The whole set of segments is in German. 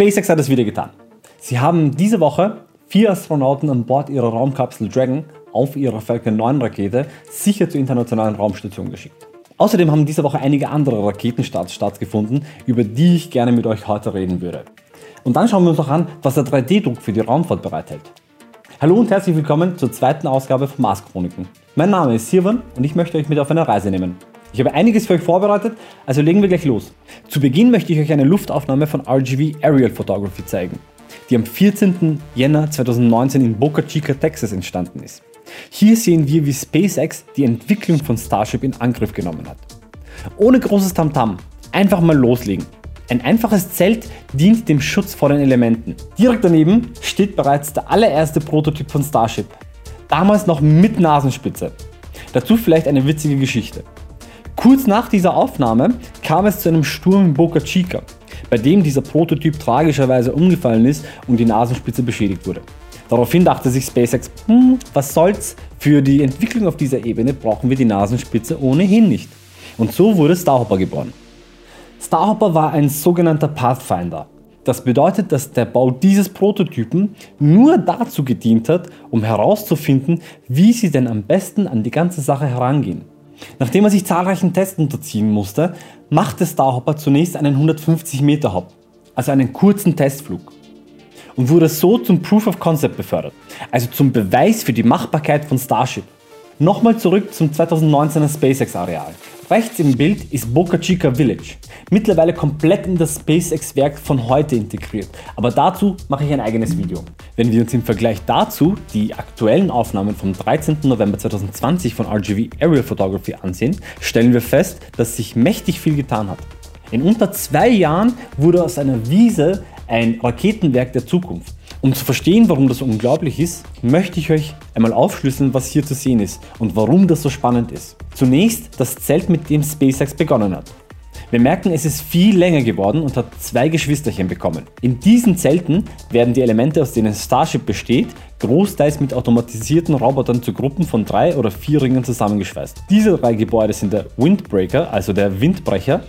SpaceX hat es wieder getan. Sie haben diese Woche vier Astronauten an Bord ihrer Raumkapsel Dragon auf ihrer Falcon 9 Rakete sicher zur internationalen Raumstation geschickt. Außerdem haben diese Woche einige andere Raketenstarts stattgefunden, über die ich gerne mit euch heute reden würde. Und dann schauen wir uns noch an, was der 3D-Druck für die Raumfahrt bereithält. Hallo und herzlich willkommen zur zweiten Ausgabe von Mars Chroniken. Mein Name ist Sirwan und ich möchte euch mit auf eine Reise nehmen. Ich habe einiges für euch vorbereitet, also legen wir gleich los. Zu Beginn möchte ich euch eine Luftaufnahme von RGV Aerial Photography zeigen, die am 14. Jänner 2019 in Boca Chica, Texas entstanden ist. Hier sehen wir, wie SpaceX die Entwicklung von Starship in Angriff genommen hat. Ohne großes Tamtam, einfach mal loslegen. Ein einfaches Zelt dient dem Schutz vor den Elementen. Direkt daneben steht bereits der allererste Prototyp von Starship. Damals noch mit Nasenspitze. Dazu vielleicht eine witzige Geschichte. Kurz nach dieser Aufnahme kam es zu einem Sturm in Boca Chica, bei dem dieser Prototyp tragischerweise umgefallen ist und die Nasenspitze beschädigt wurde. Daraufhin dachte sich SpaceX, hm, was soll's, für die Entwicklung auf dieser Ebene brauchen wir die Nasenspitze ohnehin nicht. Und so wurde Starhopper geboren. Starhopper war ein sogenannter Pathfinder. Das bedeutet, dass der Bau dieses Prototypen nur dazu gedient hat, um herauszufinden, wie sie denn am besten an die ganze Sache herangehen. Nachdem er sich zahlreichen Tests unterziehen musste, machte Starhopper zunächst einen 150 Meter Hop, also einen kurzen Testflug und wurde so zum Proof of Concept befördert, also zum Beweis für die Machbarkeit von Starship. Nochmal zurück zum 2019er SpaceX-Areal. Rechts im Bild ist Boca Chica Village, mittlerweile komplett in das SpaceX-Werk von heute integriert, aber dazu mache ich ein eigenes Video. Wenn wir uns im Vergleich dazu die aktuellen Aufnahmen vom 13. November 2020 von RGV Aerial Photography ansehen, stellen wir fest, dass sich mächtig viel getan hat. In unter zwei Jahren wurde aus einer Wiese ein Raketenwerk der Zukunft. Um zu verstehen, warum das unglaublich ist, möchte ich euch einmal aufschlüsseln, was hier zu sehen ist und warum das so spannend ist. Zunächst das Zelt, mit dem SpaceX begonnen hat. Wir merken, es ist viel länger geworden und hat zwei Geschwisterchen bekommen. In diesen Zelten werden die Elemente, aus denen Starship besteht, großteils mit automatisierten Robotern zu Gruppen von drei oder vier Ringen zusammengeschweißt. Diese drei Gebäude sind der Windbreaker, also der Windbrecher,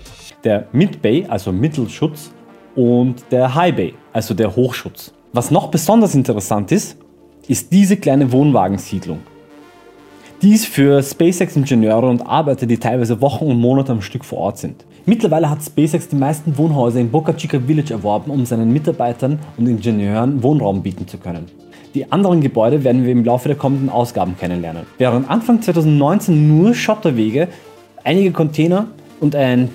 der Midbay, also Mittelschutz und der High Bay, also der Hochschutz. Was noch besonders interessant ist, ist diese kleine Wohnwagensiedlung. Die ist für SpaceX-Ingenieure und Arbeiter, die teilweise Wochen und Monate am Stück vor Ort sind. Mittlerweile hat SpaceX die meisten Wohnhäuser in Boca Chica Village erworben, um seinen Mitarbeitern und Ingenieuren Wohnraum bieten zu können. Die anderen Gebäude werden wir im Laufe der kommenden Ausgaben kennenlernen. Während Anfang 2019 nur Schotterwege, einige Container und ein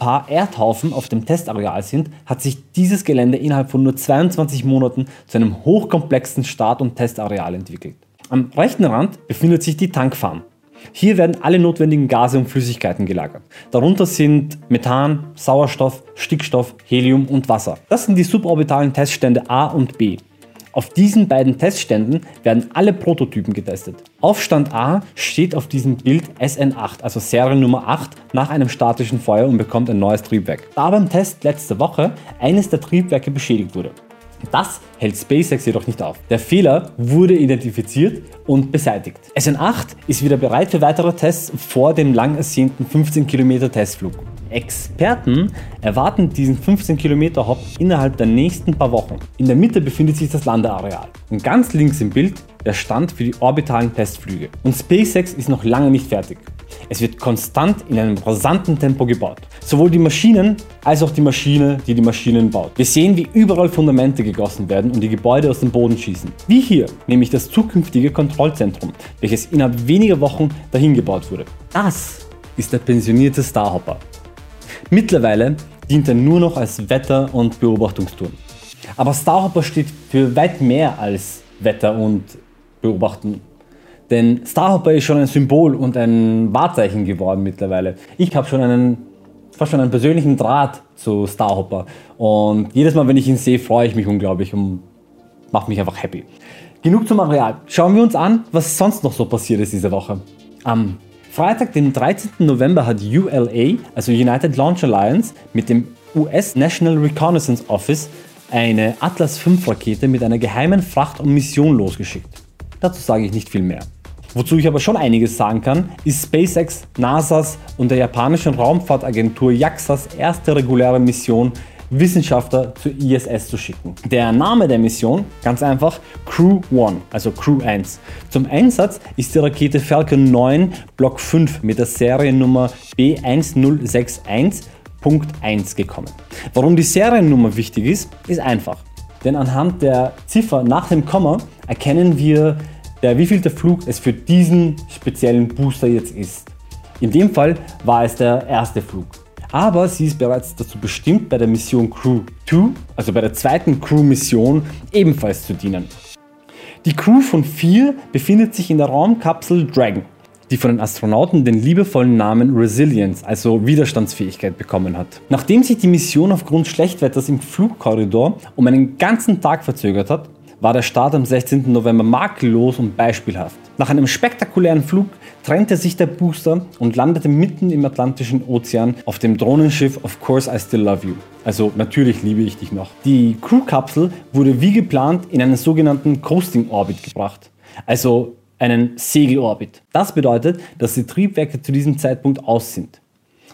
paar Erdhaufen auf dem Testareal sind, hat sich dieses Gelände innerhalb von nur 22 Monaten zu einem hochkomplexen Start- und Testareal entwickelt. Am rechten Rand befindet sich die Tankfarm. Hier werden alle notwendigen Gase und Flüssigkeiten gelagert. Darunter sind Methan, Sauerstoff, Stickstoff, Helium und Wasser. Das sind die suborbitalen Teststände A und B. Auf diesen beiden Testständen werden alle Prototypen getestet. Aufstand A steht auf diesem Bild SN8, also Seriennummer 8, nach einem statischen Feuer und bekommt ein neues Triebwerk. Da beim Test letzte Woche eines der Triebwerke beschädigt wurde. Das hält SpaceX jedoch nicht auf. Der Fehler wurde identifiziert und beseitigt. SN8 ist wieder bereit für weitere Tests vor dem lang ersehnten 15 Kilometer Testflug. Experten erwarten diesen 15 Kilometer Hop innerhalb der nächsten paar Wochen. In der Mitte befindet sich das Landeareal und ganz links im Bild der Stand für die orbitalen Testflüge. Und SpaceX ist noch lange nicht fertig. Es wird konstant in einem rasanten Tempo gebaut. Sowohl die Maschinen als auch die Maschine, die die Maschinen baut. Wir sehen, wie überall Fundamente gegossen werden und die Gebäude aus dem Boden schießen. Wie hier, nämlich das zukünftige Kontrollzentrum, welches innerhalb weniger Wochen dahin gebaut wurde. Das ist der pensionierte Starhopper. Mittlerweile dient er nur noch als Wetter- und Beobachtungsturm. Aber Starhopper steht für weit mehr als Wetter und Beobachten. Denn Starhopper ist schon ein Symbol und ein Wahrzeichen geworden mittlerweile. Ich habe schon einen, fast schon einen persönlichen Draht zu Starhopper. Und jedes Mal, wenn ich ihn sehe, freue ich mich unglaublich und mache mich einfach happy. Genug zum Areal. Schauen wir uns an, was sonst noch so passiert ist diese Woche. Am Freitag, den 13. November, hat ULA, also United Launch Alliance, mit dem US National Reconnaissance Office eine Atlas V Rakete mit einer geheimen Fracht und Mission losgeschickt. Dazu sage ich nicht viel mehr. Wozu ich aber schon einiges sagen kann, ist SpaceX, NASAs und der japanischen Raumfahrtagentur JAXAs erste reguläre Mission Wissenschaftler zur ISS zu schicken. Der Name der Mission, ganz einfach, Crew 1, also Crew 1. Zum Einsatz ist die Rakete Falcon 9 Block 5 mit der Seriennummer B1061.1 gekommen. Warum die Seriennummer wichtig ist, ist einfach. Denn anhand der Ziffer nach dem Komma erkennen wir, der wievielte Flug es für diesen speziellen Booster jetzt ist. In dem Fall war es der erste Flug. Aber sie ist bereits dazu bestimmt, bei der Mission Crew 2, also bei der zweiten Crew-Mission, ebenfalls zu dienen. Die Crew von 4 befindet sich in der Raumkapsel Dragon, die von den Astronauten den liebevollen Namen Resilience, also Widerstandsfähigkeit, bekommen hat. Nachdem sich die Mission aufgrund Schlechtwetters im Flugkorridor um einen ganzen Tag verzögert hat, war der Start am 16. November makellos und beispielhaft. Nach einem spektakulären Flug trennte sich der Booster und landete mitten im Atlantischen Ozean auf dem Drohnenschiff Of Course I Still Love You. Also natürlich liebe ich dich noch. Die Crew-Kapsel wurde wie geplant in einen sogenannten Coasting Orbit gebracht. Also einen Segelorbit. Das bedeutet, dass die Triebwerke zu diesem Zeitpunkt aus sind.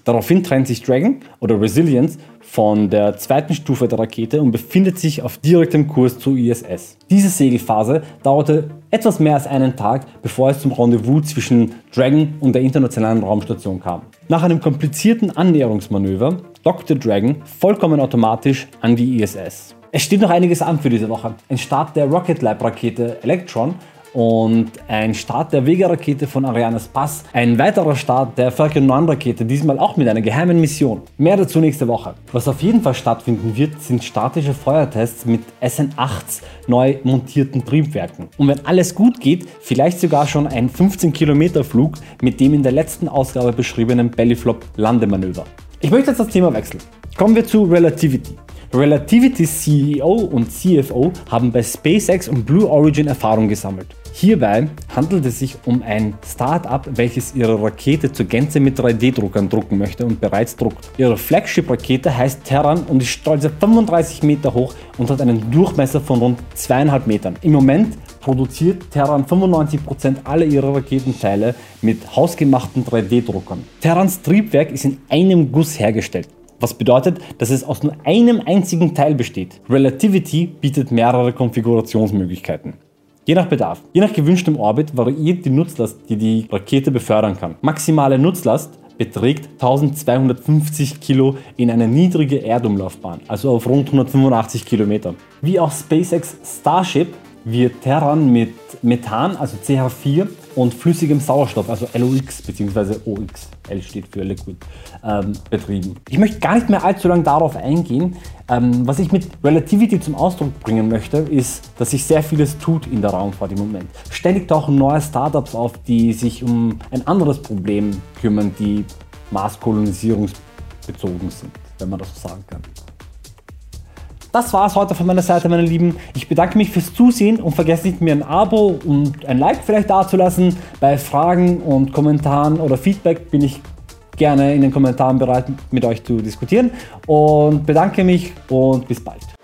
Daraufhin trennt sich Dragon oder Resilience von der zweiten Stufe der Rakete und befindet sich auf direktem Kurs zur ISS. Diese Segelphase dauerte etwas mehr als einen Tag, bevor es zum Rendezvous zwischen Dragon und der Internationalen Raumstation kam. Nach einem komplizierten Annäherungsmanöver dockte Dragon vollkommen automatisch an die ISS. Es steht noch einiges an für diese Woche. Ein Start der Rocket Lab Rakete Electron und ein Start der Vega-Rakete von Arianes Pass, ein weiterer Start der Falcon 9 Rakete, diesmal auch mit einer geheimen Mission. Mehr dazu nächste Woche. Was auf jeden Fall stattfinden wird, sind statische Feuertests mit SN8s neu montierten Triebwerken. Und wenn alles gut geht, vielleicht sogar schon ein 15 Kilometer Flug mit dem in der letzten Ausgabe beschriebenen Bellyflop Landemanöver. Ich möchte jetzt das Thema wechseln. Kommen wir zu Relativity. Relativity CEO und CFO haben bei SpaceX und Blue Origin Erfahrung gesammelt. Hierbei handelt es sich um ein Start-up, welches ihre Rakete zur Gänze mit 3D-Druckern drucken möchte und bereits druckt. Ihre Flagship-Rakete heißt Terran und ist stolze 35 Meter hoch und hat einen Durchmesser von rund 2,5 Metern. Im Moment produziert Terran 95% aller ihrer Raketenteile mit hausgemachten 3D-Druckern. Terrans Triebwerk ist in einem Guss hergestellt. Was bedeutet, dass es aus nur einem einzigen Teil besteht. Relativity bietet mehrere Konfigurationsmöglichkeiten. Je nach Bedarf. Je nach gewünschtem Orbit variiert die Nutzlast, die die Rakete befördern kann. Maximale Nutzlast beträgt 1250 Kilo in einer niedrigen Erdumlaufbahn, also auf rund 185 Kilometer. Wie auch SpaceX Starship wird Terran mit Methan, also CH4, und flüssigem Sauerstoff, also LOX bzw. OX, L steht für Liquid, ähm, betrieben. Ich möchte gar nicht mehr allzu lange darauf eingehen. Ähm, was ich mit Relativity zum Ausdruck bringen möchte, ist, dass sich sehr vieles tut in der Raumfahrt im Moment. Ständig tauchen neue Startups auf, die sich um ein anderes Problem kümmern, die Marskolonisierungsbezogen sind, wenn man das so sagen kann. Das war es heute von meiner Seite, meine Lieben. Ich bedanke mich fürs Zusehen und vergesst nicht, mir ein Abo und ein Like vielleicht dazulassen. Bei Fragen und Kommentaren oder Feedback bin ich gerne in den Kommentaren bereit, mit euch zu diskutieren. Und bedanke mich und bis bald.